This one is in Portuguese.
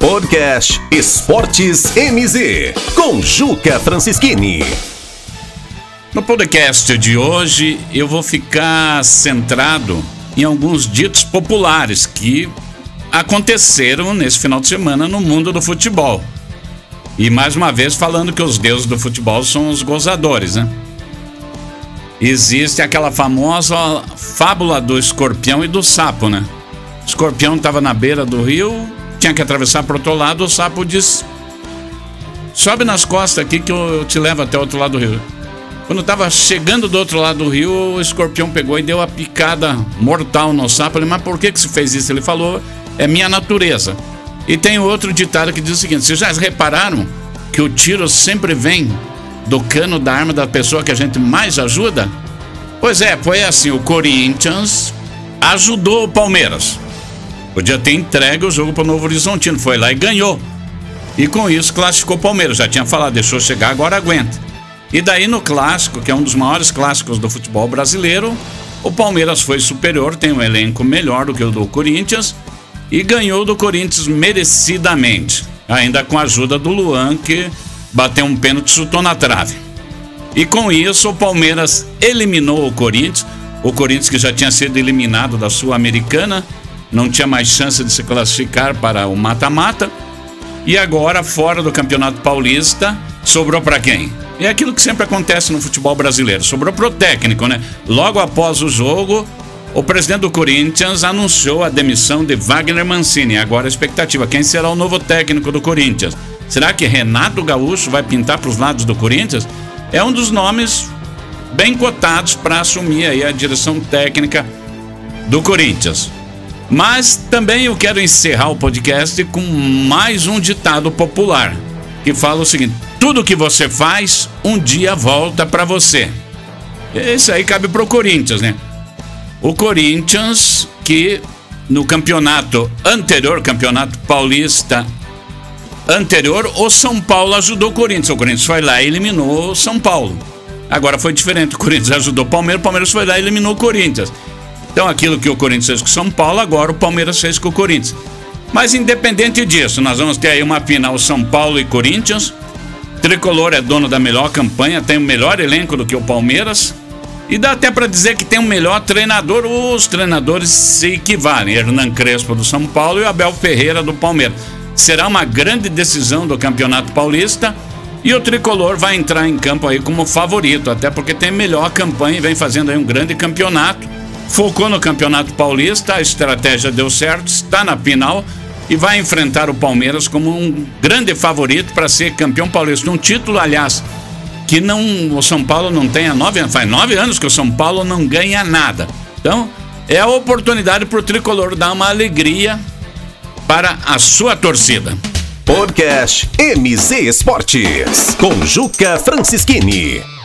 Podcast Esportes MZ, com Juca Francischini. No podcast de hoje eu vou ficar centrado em alguns ditos populares que aconteceram nesse final de semana no mundo do futebol. E mais uma vez falando que os deuses do futebol são os gozadores, né? Existe aquela famosa fábula do escorpião e do sapo, né? O escorpião estava na beira do rio, tinha que atravessar para outro lado, o sapo disse: Sobe nas costas aqui que eu te levo até o outro lado do rio. Quando estava chegando do outro lado do rio, o escorpião pegou e deu a picada mortal no sapo. Ele, mas por que, que você fez isso? Ele falou: É minha natureza. E tem outro ditado que diz o seguinte: Vocês já repararam que o tiro sempre vem do cano da arma da pessoa que a gente mais ajuda? Pois é, foi assim: o Corinthians ajudou o Palmeiras. Podia ter entregue o jogo para o Novo Horizontino. Foi lá e ganhou. E com isso classificou o Palmeiras. Já tinha falado, deixou chegar, agora aguenta. E daí no clássico, que é um dos maiores clássicos do futebol brasileiro, o Palmeiras foi superior, tem um elenco melhor do que o do Corinthians e ganhou do Corinthians merecidamente. Ainda com a ajuda do Luan, que bateu um pênalti e chutou na trave. E com isso, o Palmeiras eliminou o Corinthians. O Corinthians, que já tinha sido eliminado da Sul-Americana, não tinha mais chance de se classificar para o mata-mata. E agora, fora do Campeonato Paulista, sobrou para quem? É aquilo que sempre acontece no futebol brasileiro. Sobrou pro técnico, né? Logo após o jogo, o presidente do Corinthians anunciou a demissão de Wagner Mancini. Agora a expectativa: quem será o novo técnico do Corinthians? Será que Renato Gaúcho vai pintar para os lados do Corinthians? É um dos nomes bem cotados para assumir aí a direção técnica do Corinthians. Mas também eu quero encerrar o podcast com mais um ditado popular que fala o seguinte: tudo que você faz, um dia volta para você. Esse aí cabe pro Corinthians, né? O Corinthians que no campeonato anterior, campeonato paulista anterior, o São Paulo ajudou o Corinthians. O Corinthians foi lá e eliminou o São Paulo. Agora foi diferente. O Corinthians ajudou o Palmeiras, o Palmeiras foi lá e eliminou o Corinthians. Então aquilo que o Corinthians fez com o São Paulo, agora o Palmeiras fez com o Corinthians. Mas independente disso, nós vamos ter aí uma final São Paulo e Corinthians. Tricolor é dono da melhor campanha, tem o melhor elenco do que o Palmeiras. E dá até para dizer que tem o melhor treinador. Os treinadores se equivalem. Hernan Crespo do São Paulo e Abel Ferreira do Palmeiras. Será uma grande decisão do Campeonato Paulista. E o tricolor vai entrar em campo aí como favorito, até porque tem melhor campanha e vem fazendo aí um grande campeonato. Focou no Campeonato Paulista, a estratégia deu certo, está na final e vai enfrentar o Palmeiras como um grande favorito para ser campeão paulista. Um título, aliás, que não o São Paulo não tem há nove anos. Faz nove anos que o São Paulo não ganha nada. Então, é a oportunidade para o tricolor dar uma alegria para a sua torcida. Podcast MZ Esportes, com Juca Francischini.